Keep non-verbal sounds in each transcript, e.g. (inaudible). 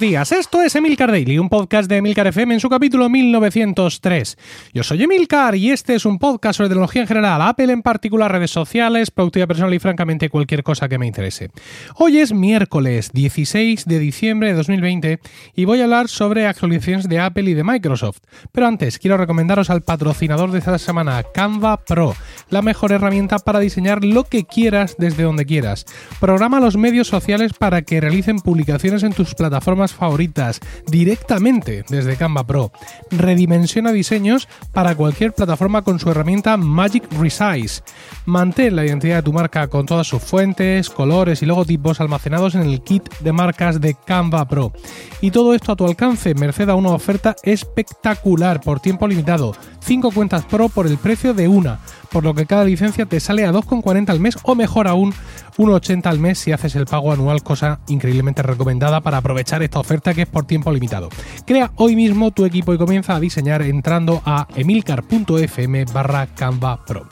Días, esto es Emilcar Daily, un podcast de Emilcar FM en su capítulo 1903. Yo soy Emilcar y este es un podcast sobre tecnología en general, Apple en particular, redes sociales, productividad personal y francamente cualquier cosa que me interese. Hoy es miércoles 16 de diciembre de 2020 y voy a hablar sobre actualizaciones de Apple y de Microsoft. Pero antes, quiero recomendaros al patrocinador de esta semana, Canva Pro, la mejor herramienta para diseñar lo que quieras desde donde quieras. Programa los medios sociales para que realicen publicaciones en tus plataformas favoritas directamente desde Canva Pro. Redimensiona diseños para cualquier plataforma con su herramienta Magic Resize. Mantén la identidad de tu marca con todas sus fuentes, colores y logotipos almacenados en el kit de marcas de Canva Pro. Y todo esto a tu alcance, merced a una oferta espectacular por tiempo limitado. 5 cuentas Pro por el precio de una, por lo que cada licencia te sale a 2,40 al mes o mejor aún 1,80 al mes si haces el pago anual, cosa increíblemente recomendada para aprovechar esta oferta que es por tiempo limitado. Crea hoy mismo tu equipo y comienza a diseñar entrando a emilcar.fm barra Canva Pro.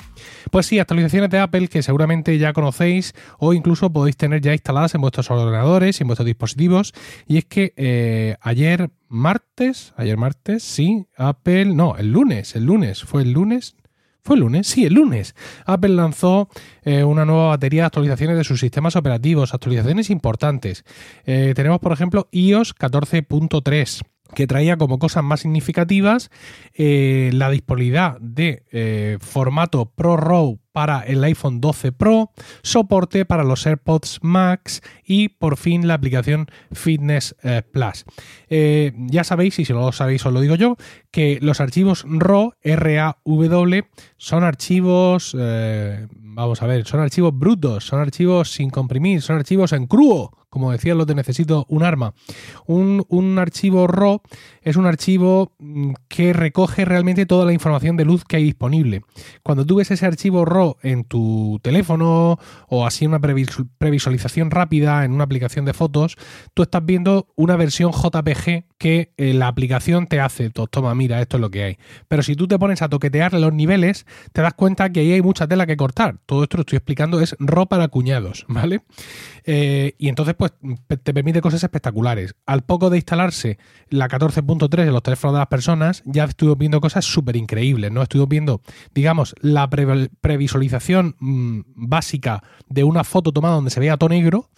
Pues sí, actualizaciones de Apple que seguramente ya conocéis o incluso podéis tener ya instaladas en vuestros ordenadores y en vuestros dispositivos. Y es que eh, ayer martes, ayer martes, sí, Apple, no, el lunes, el lunes, fue el lunes, ¿Fue el lunes? Sí, el lunes. Apple lanzó eh, una nueva batería de actualizaciones de sus sistemas operativos, actualizaciones importantes. Eh, tenemos, por ejemplo, iOS 14.3 que traía como cosas más significativas eh, la disponibilidad de formato Pro RAW para el iPhone 12 Pro, soporte para los AirPods Max y por fin la aplicación Fitness eh, Plus. Eh, ya sabéis, y si no lo sabéis os lo digo yo, que los archivos RAW, R-A-W, son archivos, eh, vamos a ver, son archivos brutos, son archivos sin comprimir, son archivos en crudo, como decía lo de necesito un arma. Un, un, archivo RAW es un archivo mm, que recoge realmente toda la información de luz que hay disponible. Cuando tú ves ese archivo RAW en tu teléfono o así una previsualización rápida en una aplicación de fotos, tú estás viendo una versión JPG que eh, la aplicación te hace, toma, mira, esto es lo que hay. Pero si tú te pones a toquetear los niveles, te das cuenta que ahí hay mucha tela que cortar. Todo esto lo estoy explicando es RAW para cuñados, (laughs) ¿vale? Eh, y entonces, pues, te permite cosas espectaculares. Al poco de instalarse la 14.3 en los teléfonos de las personas, ya estuve viendo cosas súper increíbles, ¿no? Estuve viendo, digamos, la previsualización visualización mm, básica de una foto tomada donde se veía todo negro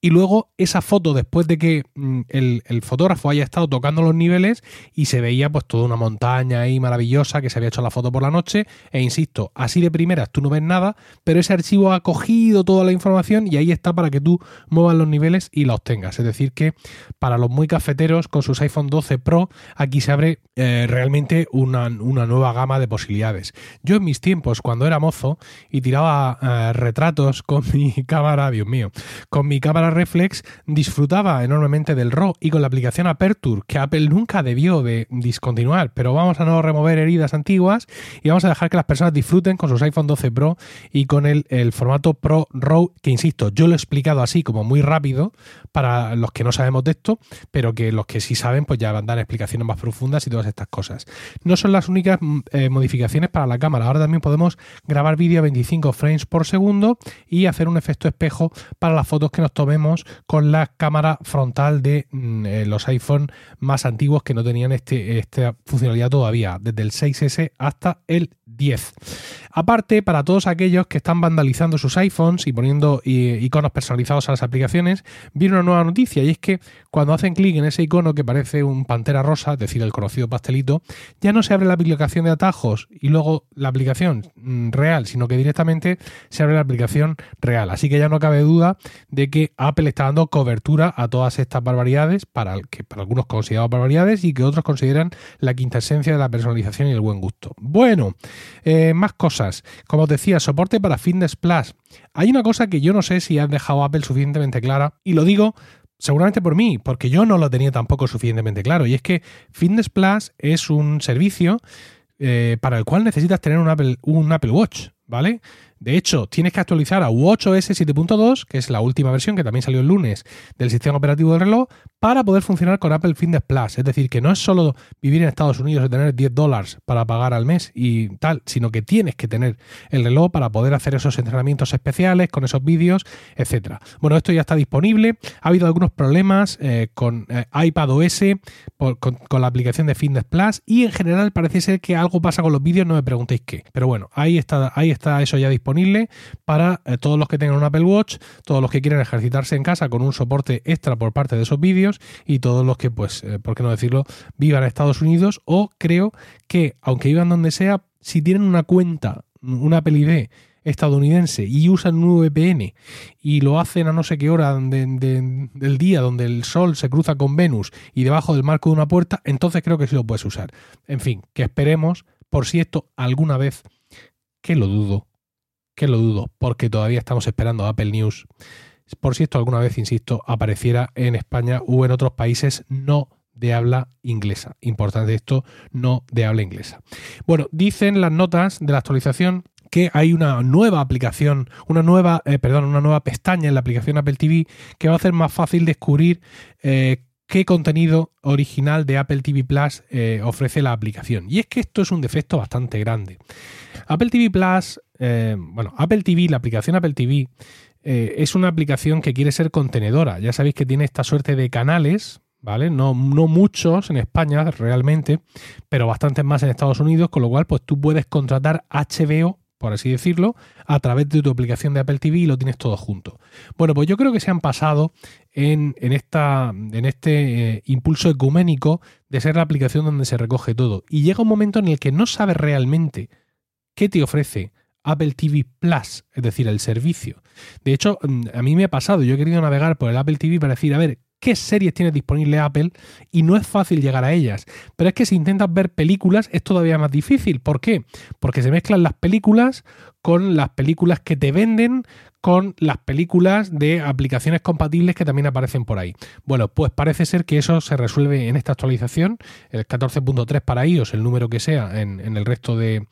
y luego esa foto después de que mm, el, fotógrafo haya estado tocando los niveles y se veía pues toda una montaña ahí maravillosa que se había hecho la foto por la noche e insisto, así de primeras tú no ves nada, pero ese archivo ha cogido toda la información y ahí está para que tú muevas los niveles y la obtengas, es decir que para los muy cafeteros con sus iPhone 12 Pro aquí se abre eh, realmente una, nueva gama de posibilidades. Yo en mis tiempos cuando era mozo y tiraba eh, retratos con mi (laughs) cámara, Dios mío, con mi cámara Reflex disfrutaba enormemente del RAW y con la aplicación Aperture, que Apple nunca debió de discontinuar, pero vamos a no remover heridas antiguas y vamos a dejar que las personas disfruten con sus iPhone 12 Pro y con el, formato Pro RAW, que insisto, yo lo he explicado así como muy rápido para los que no sabemos de esto, pero que los que sí saben pues ya van a dar explicaciones más profundas y todas estas cosas. No son las únicas mm, eh, modificaciones para la cámara, ahora también podemos grabar vídeo a 25 frames por segundo y hacer un efecto espejo para las fotos que nos con la cámara frontal de mm, eh, los iPhone más antiguos que no tenían este, esta funcionalidad todavía, desde el 6S hasta el 10. Aparte, para todos aquellos que están vandalizando sus iPhones y poniendo iconos personalizados a las aplicaciones, viene una nueva noticia y es que cuando hacen clic en ese icono que parece un pantera rosa, es decir, el conocido pastelito, ya no se abre la aplicación de atajos y luego la aplicación mm, real, sino que directamente se abre la aplicación real. Así que ya no cabe duda de que Apple está dando cobertura a todas estas barbaridades, para que para algunos considerados barbaridades y que otros consideran la quinta esencia de la personalización y el buen gusto. Bueno, eh, más cosas. Como os decía, soporte para Fitness Plus. Hay una cosa que yo no sé si han dejado Apple suficientemente clara, y lo digo seguramente por mí, porque yo no lo tenía tampoco suficientemente claro, y es que Fitness Plus es un servicio eh, para el cual necesitas tener un Apple, un Apple Watch, ¿vale? De hecho, tienes que actualizar a WatchOS 7.2, que es la última versión que también salió el lunes del sistema operativo del reloj, para poder funcionar con Apple Fitness Plus. Es decir, que no es solo vivir en Estados Unidos y tener 10 dólares para pagar al mes y tal, sino que tienes que tener el reloj para poder hacer esos entrenamientos especiales con esos vídeos, etcétera. Bueno, esto ya está disponible. Ha habido algunos problemas eh, con eh, iPad OS, con, la aplicación de Fitness Plus y en general parece ser que algo pasa con los vídeos, no me preguntéis qué. Pero bueno, ahí está, ahí está eso ya disponible para eh, todos los que tengan un Apple Watch, todos los que quieran ejercitarse en casa con un soporte extra por parte de esos vídeos y todos los que, pues, por qué no decirlo, vivan en Estados Unidos o creo que, aunque vivan donde sea, si tienen una cuenta, una Apple ID estadounidense y usan un VPN y lo hacen a no sé qué hora del día donde el sol se cruza con Venus y debajo del marco de una puerta, entonces creo que sí lo puedes usar. En fin, que esperemos por si esto alguna vez, que lo dudo, que lo dudo, porque todavía estamos esperando Apple News, por si esto alguna vez, insisto, apareciera en España o en otros países no de habla inglesa. Importante esto, no de habla inglesa. Bueno, dicen las notas de la actualización que hay una nueva aplicación, una nueva, eh, perdón, una nueva pestaña en la aplicación Apple TV que va a hacer más fácil descubrir eh, qué contenido original de Apple TV Plus eh, ofrece la aplicación. Y es que esto es un defecto bastante grande. Apple TV Plus, bueno, Apple TV, la aplicación Apple TV, es una aplicación que quiere ser contenedora. Ya sabéis que tiene esta suerte de canales, ¿vale? No, no muchos en España realmente, pero bastantes más en Estados Unidos, con lo cual pues tú puedes contratar HBO por así decirlo, a través de tu aplicación de Apple TV y lo tienes todo junto. Bueno, pues yo creo que se han pasado en, esta, en este eh, impulso ecuménico de ser la aplicación donde se recoge todo. Y llega un momento en el que no sabes realmente qué te ofrece Apple TV Plus, es decir, el servicio. De hecho, mm, a mí me ha pasado, yo he querido navegar por el Apple TV para decir, a ver, qué series tiene disponible Apple y no es fácil llegar a ellas. Pero es que si intentas ver películas es todavía más difícil. ¿Por qué? Porque se mezclan las películas con las películas que te venden, con las películas de aplicaciones compatibles que también aparecen por ahí. Bueno, pues parece ser que eso se resuelve en esta actualización, el 14.3 para iOS, el número que sea en, el resto de,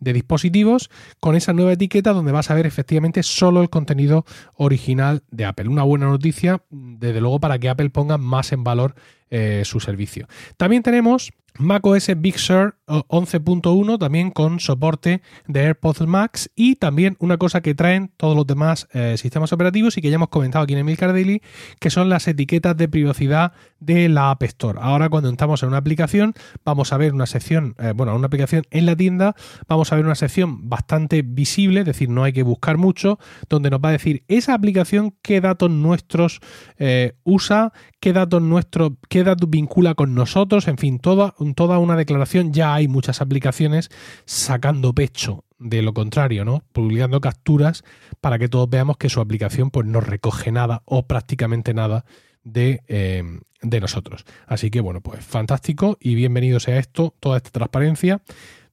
dispositivos, con esa nueva etiqueta donde vas a ver efectivamente solo el contenido original de Apple. Una buena noticia, desde luego, para que Apple ponga más en valor eh, su servicio. También tenemos macOS Big Sur 11.1 también con soporte de AirPods Max y también una cosa que traen todos los demás eh, sistemas operativos y que ya hemos comentado aquí en Emilcar Daily, que son las etiquetas de privacidad de la App Store. Ahora cuando entramos en una aplicación vamos a ver una sección, eh, bueno, una aplicación en la tienda, vamos a ver una sección bastante visible, es decir, no hay que buscar mucho, donde nos va a decir esa aplicación qué datos nuestros eh, usa, qué datos nuestros, qué datos vincula con nosotros, en fin, toda, toda una declaración ya hay muchas aplicaciones sacando pecho de lo contrario, ¿no? Publicando capturas para que todos veamos que su aplicación pues, no recoge nada o prácticamente nada de, eh, de nosotros. Así que bueno, pues fantástico y bienvenido sea esto, toda esta transparencia.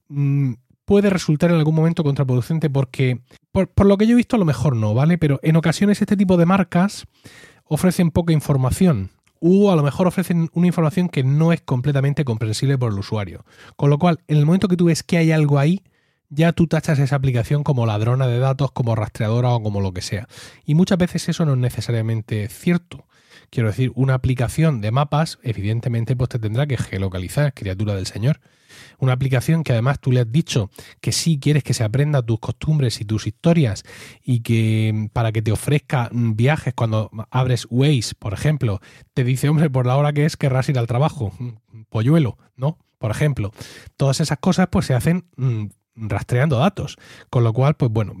Mm, puede resultar en algún momento contraproducente porque, por, por, lo que yo he visto, a lo mejor no, ¿vale? Pero en ocasiones este tipo de marcas ofrecen poca información o a lo mejor ofrecen una información que no es completamente comprensible por el usuario. Con lo cual, en el momento que tú ves que hay algo ahí, ya tú tachas esa aplicación como ladrona de datos, como rastreadora o como lo que sea. Y muchas veces eso no es necesariamente cierto. Quiero decir, una aplicación de mapas, evidentemente, pues te tendrá que geolocalizar, criatura del Señor. Una aplicación que además tú le has dicho que sí quieres que se aprenda tus costumbres y tus historias y que mm, para que te ofrezca mm, viajes cuando abres Waze, por ejemplo, te dice, hombre, por la hora que es querrás ir al trabajo, mm, polluelo, ¿no? Por ejemplo, todas esas cosas pues se hacen rastreando datos, con lo cual, pues bueno,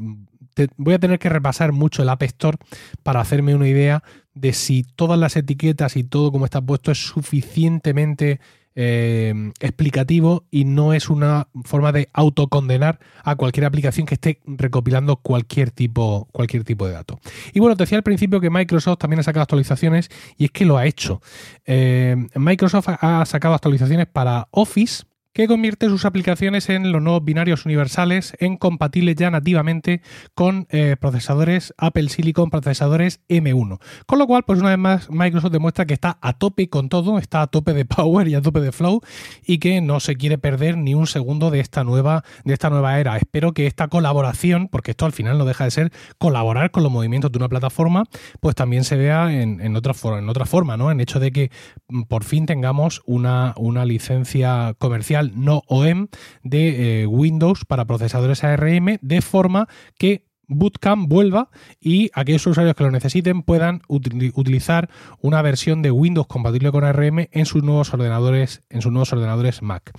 voy a tener que repasar mucho el App Store para hacerme una idea de si todas las etiquetas y todo como está puesto es suficientemente eh, explicativo y no es una forma de autocondenar a cualquier aplicación que esté recopilando cualquier tipo, cualquier tipo de dato. Y bueno, te decía al principio que Microsoft también ha sacado actualizaciones y es que lo ha hecho. Eh, Microsoft ha sacado actualizaciones para Office que convierte sus aplicaciones en los nuevos binarios universales, en compatibles ya nativamente con eh, procesadores Apple Silicon, procesadores M1. Con lo cual, pues una vez más, Microsoft demuestra que está a tope con todo, está a tope de (laughs) power y a tope de flow y que no se quiere perder ni un segundo de esta nueva, de esta nueva era. Espero que esta colaboración, porque esto al final no deja de ser colaborar con los movimientos de una plataforma, pues también se vea en, otra, forma, en otra forma, ¿no? En hecho de que mm, por fin tengamos una, una licencia comercial no OEM de eh, Windows para procesadores ARM de forma que Bootcamp vuelva y aquellos usuarios que lo necesiten puedan utilizar una versión de Windows compatible con ARM en sus nuevos ordenadores, en sus nuevos ordenadores Mac.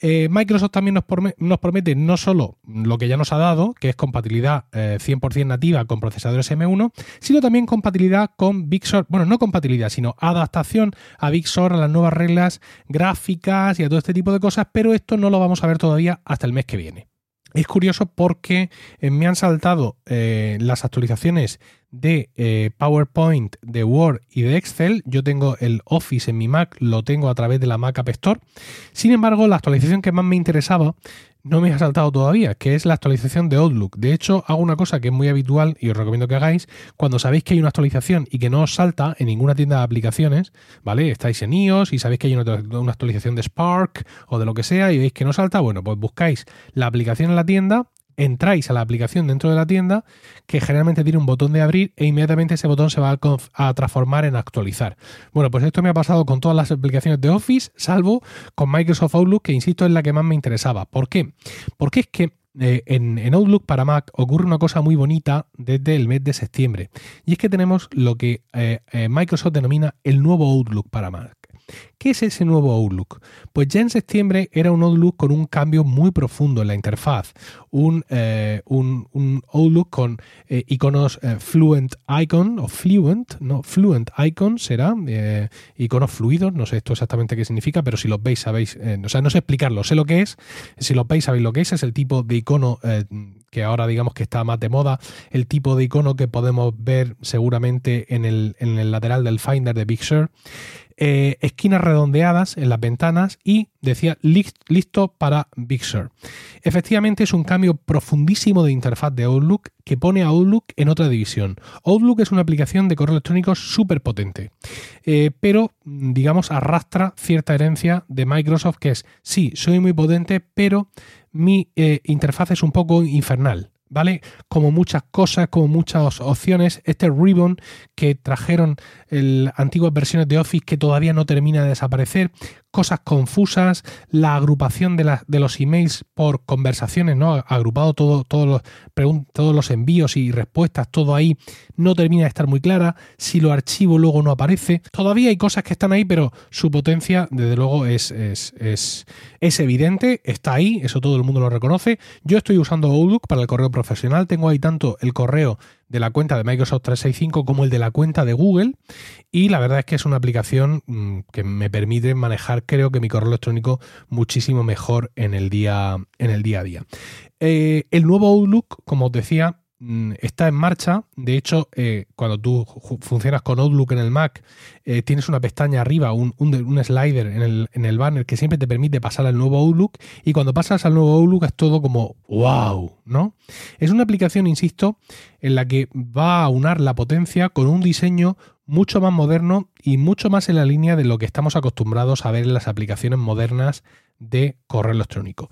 Eh, Microsoft también nos, promete no solo lo que ya nos ha dado, que es compatibilidad 100% eh, nativa con procesadores M1, sino también compatibilidad con Big Sur, bueno, no compatibilidad, sino adaptación a Big Sur, a las nuevas reglas gráficas y a todo este tipo de cosas, pero esto no lo vamos a ver todavía hasta el mes que viene. Es curioso porque eh, me han saltado eh, las actualizaciones de eh, PowerPoint, de Word y de Excel. Yo tengo el Office en mi Mac, lo tengo a través de la Mac App Store. Sin embargo, la actualización que más me interesaba no me ha saltado todavía, que es la actualización de Outlook. De hecho, hago una cosa que es muy habitual y os recomiendo que hagáis. Cuando sabéis que hay una actualización y que no os salta en ninguna tienda de aplicaciones, ¿vale? Estáis en iOS y sabéis que hay una, actualización de Spark o de lo que sea y veis que no salta, bueno, pues buscáis la aplicación en la tienda entráis a la aplicación dentro de la tienda, que generalmente tiene un botón de abrir e inmediatamente ese botón se va a, transformar en actualizar. Bueno, pues esto me ha pasado con todas las aplicaciones de Office, salvo con Microsoft Outlook, que insisto es la que más me interesaba. ¿Por qué? Porque es que eh, en, Outlook para Mac ocurre una cosa muy bonita desde el mes de septiembre. Y es que tenemos lo que eh, eh, Microsoft denomina el nuevo Outlook para Mac. ¿Qué es ese nuevo Outlook? Pues ya en septiembre era un Outlook con un cambio muy profundo en la interfaz, un, eh, Outlook con eh, iconos eh, Fluent Icon o Fluent, no, Fluent Icon será, iconos fluidos, no sé esto exactamente qué significa, pero si los veis sabéis, o sea, no sé explicarlo, sé lo que es, si los veis sabéis lo que es, es el tipo de icono que ahora digamos que está más de moda, el tipo de icono que podemos ver seguramente en el, lateral del Finder de Big Sur. Esquinas redondeadas en las ventanas y decía listo para Big Sur. Efectivamente es un cambio profundísimo de interfaz de Outlook que pone a Outlook en otra división. Outlook es una aplicación de correo electrónico súper potente, eh, pero digamos arrastra cierta herencia de Microsoft que es, sí, soy muy potente, pero mi eh, interfaz es un poco infernal. ¿Vale? Como muchas cosas, como muchas opciones, este ribbon que trajeron las antiguas versiones de Office que todavía no termina de desaparecer, cosas confusas, la agrupación de, de los emails por conversaciones, ¿no? Agrupado todo, todos, los, todos los envíos y respuestas, todo ahí, no termina de estar muy clara. Si lo archivo luego no aparece. Todavía hay cosas que están ahí, pero su potencia, desde luego, es, es, es, es evidente, está ahí, eso todo el mundo lo reconoce. Yo estoy usando Outlook para el correo profesional, tengo ahí tanto el correo de la cuenta de Microsoft 365 como el de la cuenta de Google y la verdad es que es una aplicación mm, que me permite manejar creo que mi correo electrónico muchísimo mejor en el día, en el día a día. Eh, el nuevo Outlook, como os decía, está en marcha. De hecho, eh, cuando tú funcionas con Outlook en el Mac, eh, tienes una pestaña arriba, un, slider en el, banner que siempre te permite pasar al nuevo Outlook. Y cuando pasas al nuevo Outlook es todo como wow, ¿no? Es una aplicación, insisto, en la que va a unar la potencia con un diseño mucho más moderno y mucho más en la línea de lo que estamos acostumbrados a ver en las aplicaciones modernas de correo electrónico.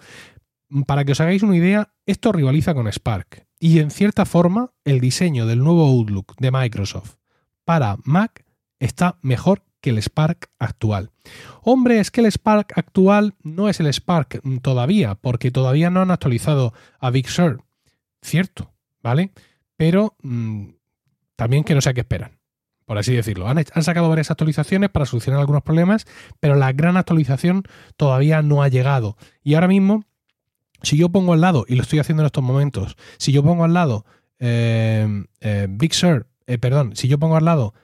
Para que os hagáis una idea, esto rivaliza con Spark. Y en cierta forma, el diseño del nuevo Outlook de Microsoft para Mac está mejor que el Spark actual. Hombre, es que el Spark actual no es el Spark todavía, porque todavía no han actualizado a Big Sur. Cierto, ¿vale? Pero mm, también que no sé qué esperan, por así decirlo. Han sacado varias actualizaciones para solucionar algunos problemas, pero la gran actualización todavía no ha llegado. Y ahora mismo si yo pongo al lado, y lo estoy haciendo en estos momentos, si yo pongo al lado eh, eh, Big Sur, eh, perdón, si yo pongo al lado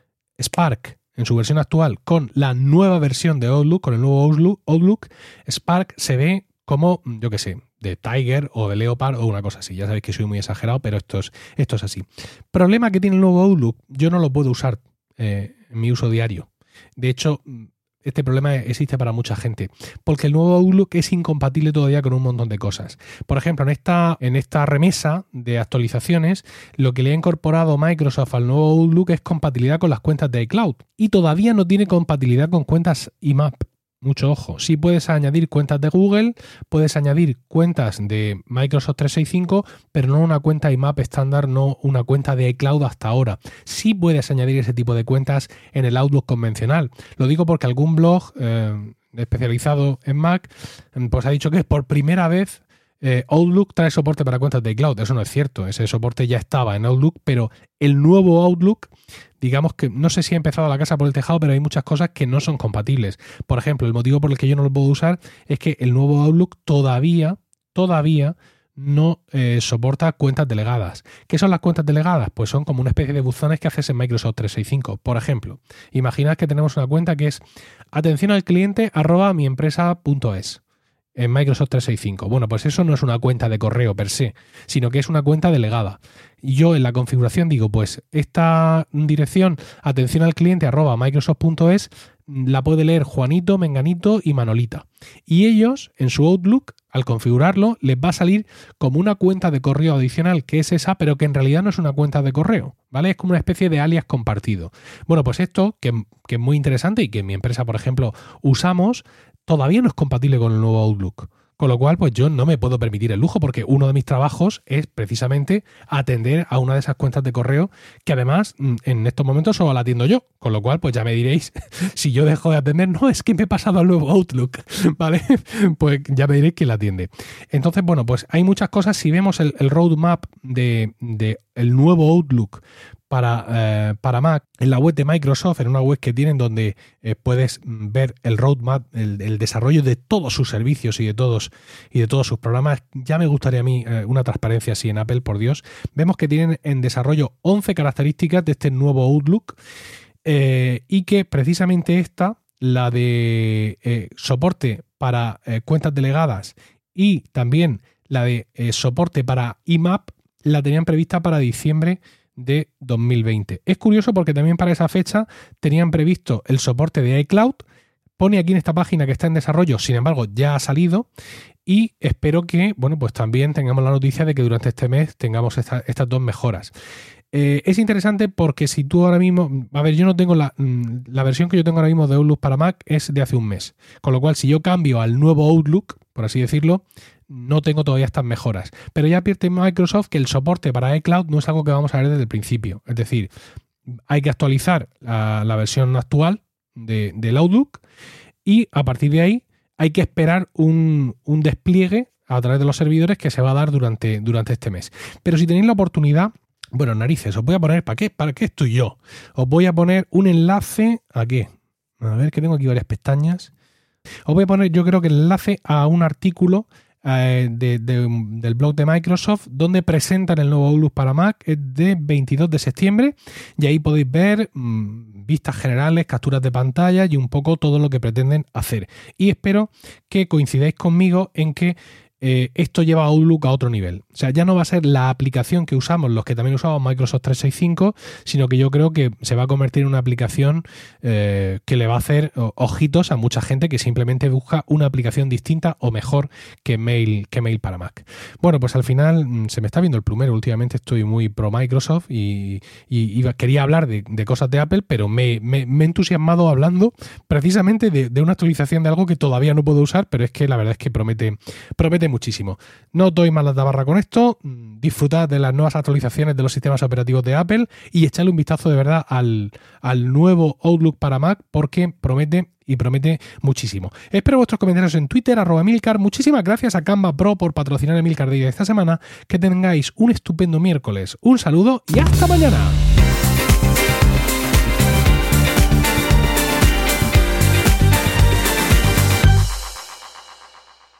Spark en su versión actual con la nueva versión de Outlook, con el nuevo Outlook, Spark se ve como, yo qué sé, de Tiger o de Leopard o una cosa así. Ya sabéis que soy muy exagerado, pero esto es, esto es así. Problema que tiene el nuevo Outlook, yo no lo puedo usar en mi uso diario. De hecho, este problema existe para mucha gente, porque el nuevo Outlook es incompatible todavía con un montón de cosas. Por ejemplo, en esta, en esta remesa de actualizaciones, lo que le ha incorporado Microsoft al nuevo Outlook es compatibilidad con las cuentas de iCloud y todavía no tiene compatibilidad con cuentas IMAP. Mucho ojo. Sí puedes añadir cuentas de Google, puedes añadir cuentas de Microsoft 365, pero no una cuenta IMAP estándar, no una cuenta de iCloud hasta ahora. Sí puedes añadir ese tipo de cuentas en el Outlook convencional. Lo digo porque algún blog eh, especializado en Mac pues ha dicho que por primera vez eh, Outlook trae soporte para cuentas de iCloud. Eso no es cierto. Ese soporte ya estaba en Outlook, pero el nuevo Outlook digamos que no sé si ha empezado la casa por el tejado, pero hay muchas cosas que no son compatibles. Por ejemplo, el motivo por el que yo no lo puedo usar es que el nuevo Outlook todavía, todavía no eh, soporta cuentas delegadas. ¿Qué son las cuentas delegadas? Pues son como una especie de buzones que haces en Microsoft 365. Por ejemplo, imaginad que tenemos una cuenta que es atención al cliente arroba miempresa.es en Microsoft 365. Bueno, pues eso no es una cuenta de correo per se, sino que es una cuenta delegada. Yo en la configuración digo, pues esta dirección, atención al cliente arroba microsoft.es, la puede leer Juanito, Menganito y Manolita. Y ellos, en su Outlook, al configurarlo, les va a salir como una cuenta de correo adicional, que es esa, pero que en realidad no es una cuenta de correo, ¿vale? Es como una especie de alias compartido. Bueno, pues esto, que, que es muy interesante y que en mi empresa, por ejemplo, usamos, todavía no es compatible con el nuevo Outlook. Con lo cual, pues yo no me puedo permitir el lujo porque uno de mis trabajos es precisamente atender a una de esas cuentas de correo que además mm, en estos momentos solo la atiendo yo. Con lo cual, pues ya me diréis, (laughs) si yo dejo de atender, no, es que me he pasado al nuevo Outlook, (laughs) ¿vale? (laughs) Pues ya me diréis quién la atiende. Entonces, bueno, pues hay muchas cosas. Si vemos el, roadmap de, de el nuevo Outlook para, eh, para, Mac en la web de Microsoft, en una web que tienen donde eh, puedes ver el roadmap, el, desarrollo de todos sus servicios y de todos, y de todos sus programas. Ya me gustaría a mí eh, una transparencia así en Apple, por Dios. Vemos que tienen en desarrollo 11 características de este nuevo Outlook y que precisamente esta, la de soporte para cuentas delegadas y también la de soporte para IMAP, la tenían prevista para diciembre de 2020. Es curioso porque también para esa fecha tenían previsto el soporte de iCloud. Pone aquí en esta página que está en desarrollo, sin embargo ya ha salido y espero que, bueno, pues también tengamos la noticia de que durante este mes tengamos estas dos mejoras. Eh, es interesante porque si tú ahora mismo, a ver, yo no tengo la, mm, la versión que yo tengo ahora mismo de Outlook para Mac es de hace un mes, con lo cual si yo cambio al nuevo Outlook, por así decirlo, no tengo todavía estas mejoras. Pero ya advierte Microsoft que el soporte para iCloud no es algo que vamos a ver desde el principio. Es decir, hay que actualizar la, versión actual de, del Outlook y a partir de ahí hay que esperar un, despliegue a través de los servidores que se va a dar durante, durante este mes. Pero si tenéis la oportunidad, bueno, narices, os voy a poner, ¿para qué? ¿Para qué estoy yo? Os voy a poner un enlace, ¿a qué? A ver, que tengo aquí varias pestañas. Os voy a poner, yo creo que el enlace a un artículo eh, del blog de Microsoft donde presentan el nuevo Outlook para Mac de 22 de septiembre y ahí podéis ver mm, vistas generales, capturas de pantalla y un poco todo lo que pretenden hacer. Y espero que coincidáis conmigo en que eh, esto lleva a Outlook a otro nivel. O sea, ya no va a ser la aplicación que usamos los que también usamos Microsoft 365, sino que yo creo que se va a convertir en una aplicación eh, que le va a hacer ojitos a mucha gente que simplemente busca una aplicación distinta o mejor que Mail, que Mail para Mac. Bueno, pues al final mm, se me está viendo el plumero. Últimamente estoy muy pro Microsoft y, quería hablar de, cosas de Apple, pero me, he entusiasmado hablando precisamente de, de, una actualización de algo que todavía no puedo usar, pero es que la verdad es que promete, promete muchísimo. No doy más la tabarra con esto, mm, disfrutad de las nuevas actualizaciones de los sistemas operativos de Apple y echarle un vistazo de verdad al, al nuevo Outlook para Mac porque promete y promete muchísimo. Espero vuestros comentarios en Twitter, arroba Milcar. Muchísimas gracias a Canva Pro por patrocinar el Milcar de esta semana. Que tengáis un estupendo miércoles. Un saludo y hasta mañana.